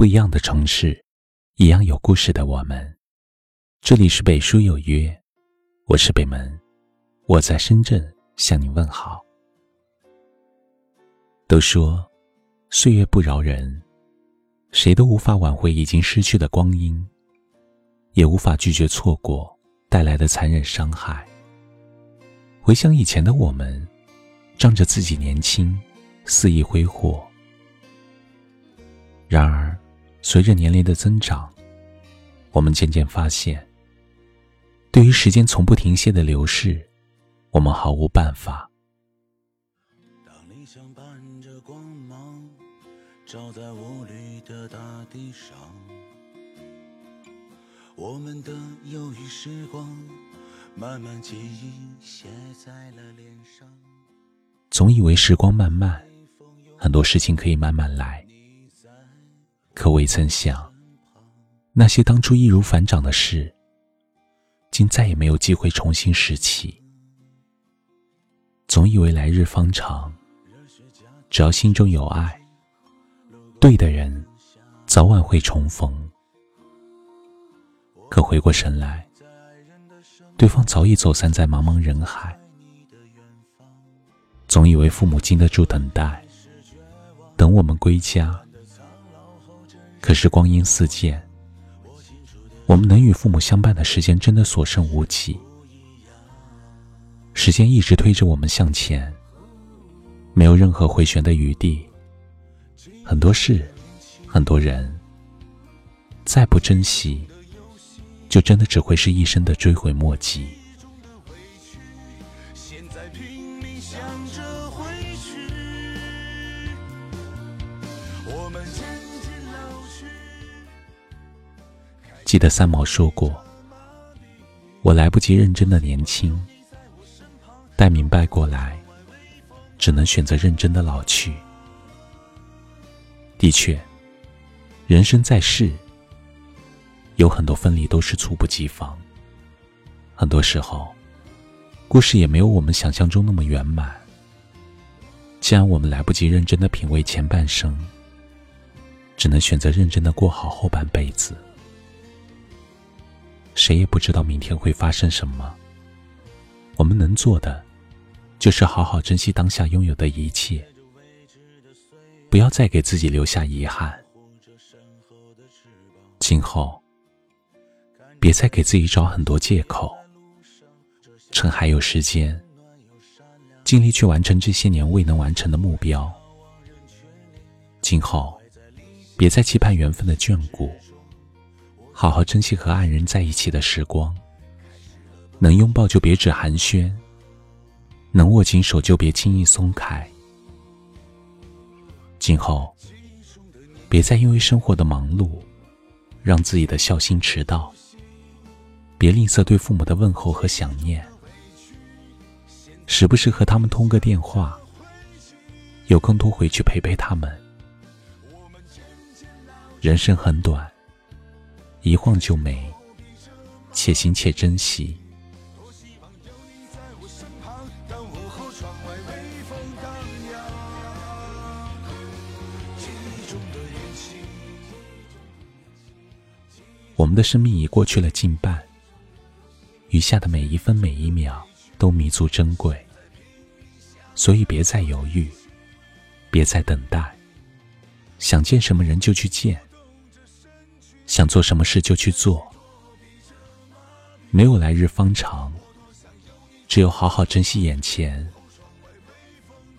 不一样的城市，一样有故事的我们。这里是北书有约，我是北门，我在深圳向你问好。都说岁月不饶人，谁都无法挽回已经失去的光阴，也无法拒绝错过带来的残忍伤害。回想以前的我们，仗着自己年轻，肆意挥霍。然而，随着年龄的增长，我们渐渐发现，对于时间从不停歇的流逝，我们毫无办法。当理想伴着光芒照在无虑的大地上，我们的忧郁时光，慢慢记忆写在了脸上。总以为时光漫漫，很多事情可以慢慢来。可未曾想，那些当初易如反掌的事，竟再也没有机会重新拾起。总以为来日方长，只要心中有爱，对的人早晚会重逢。可回过神来，对方早已走散在茫茫人海。总以为父母经得住等待，等我们归家。可是光阴似箭，我们能与父母相伴的时间真的所剩无几。时间一直推着我们向前，没有任何回旋的余地。很多事，很多人，再不珍惜，就真的只会是一生的追悔莫及。我们牵着记得三毛说过：“我来不及认真的年轻，待明白过来，只能选择认真的老去。”的确，人生在世，有很多分离都是猝不及防。很多时候，故事也没有我们想象中那么圆满。既然我们来不及认真的品味前半生，只能选择认真的过好后半辈子。谁也不知道明天会发生什么。我们能做的，就是好好珍惜当下拥有的一切，不要再给自己留下遗憾。今后，别再给自己找很多借口。趁还有时间，尽力去完成这些年未能完成的目标。今后，别再期盼缘分的眷顾。好好珍惜和爱人在一起的时光，能拥抱就别只寒暄，能握紧手就别轻易松开。今后，别再因为生活的忙碌，让自己的孝心迟到。别吝啬对父母的问候和想念，时不时和他们通个电话，有空多回去陪陪他们。人生很短。一晃就没，且行且珍惜。我们的生命已过去了近半，余下的每一分每一秒都弥足珍贵，所以别再犹豫，别再等待，想见什么人就去见。想做什么事就去做，没有来日方长，只有好好珍惜眼前，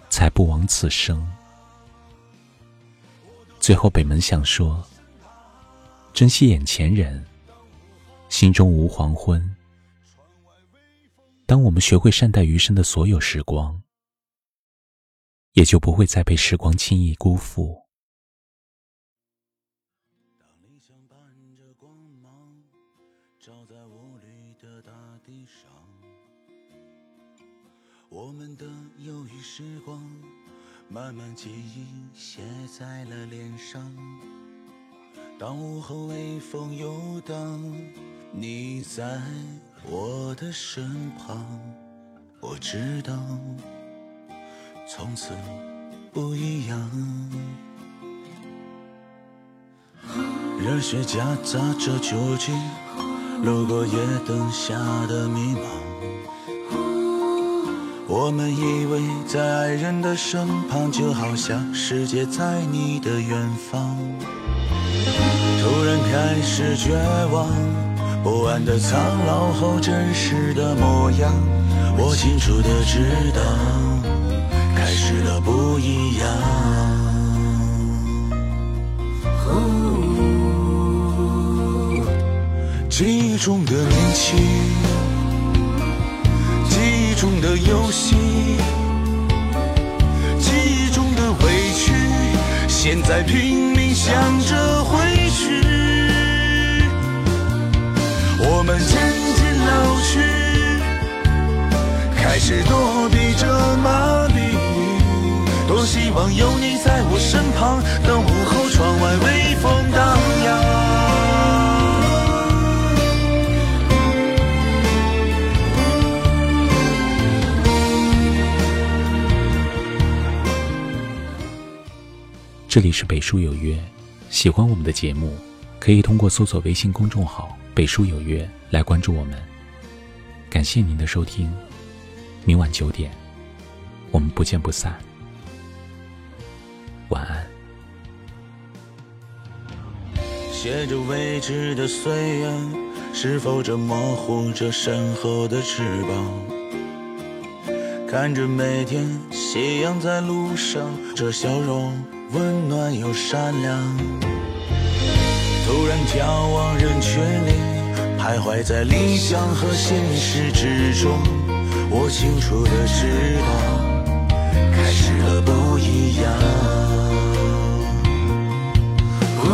才不枉此生。最后，北门想说：珍惜眼前人，心中无黄昏。当我们学会善待余生的所有时光，也就不会再被时光轻易辜负。伴着光芒照在无虑的大地上，我们的忧郁时光，慢慢记忆写在了脸上。当午后微风游荡，你在我的身旁，我知道，从此不一样。热血夹杂着酒精，路过夜灯下的迷茫。我们依偎在爱人的身旁，就好像世界在你的远方。突然开始绝望，不安的苍老后真实的模样，我清楚的知道，开始了不一样。记忆中的年轻，记忆中的游戏，记忆中的委屈，现在拼命想着回去。我们渐渐老去，开始躲避着麻痹。多希望有你在我身旁，当午后窗外微风荡漾。这里是北书有约，喜欢我们的节目，可以通过搜索微信公众号“北书有约”来关注我们。感谢您的收听，明晚九点，我们不见不散。晚安。写着未知的岁月，是否正模糊着身后的翅膀？看着每天夕阳在路上，这笑容。温暖又善良，突然眺望人群里，徘徊在理想和现实之中。我清楚的知道，开始了不一样。哦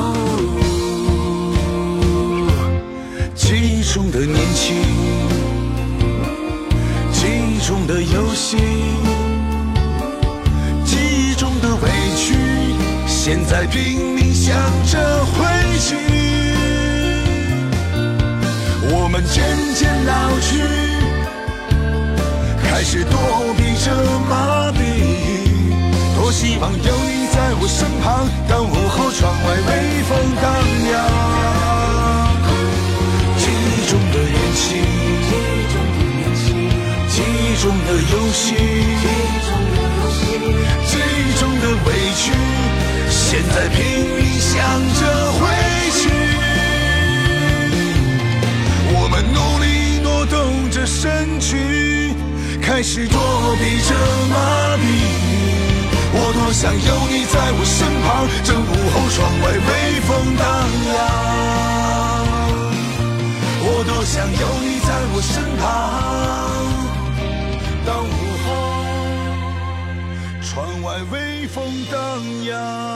记忆中的你现在拼命想着回去，我们渐渐老去，开始躲避着麻痹。多希望有你在我身旁，当午后窗外微风荡漾。记忆中的年轻，记忆中的游戏，记忆中的委屈。现在拼命想着回去，我们努力挪动着身躯，开始躲避着麻痹。我多想有你在我身旁，正午后窗风荡漾。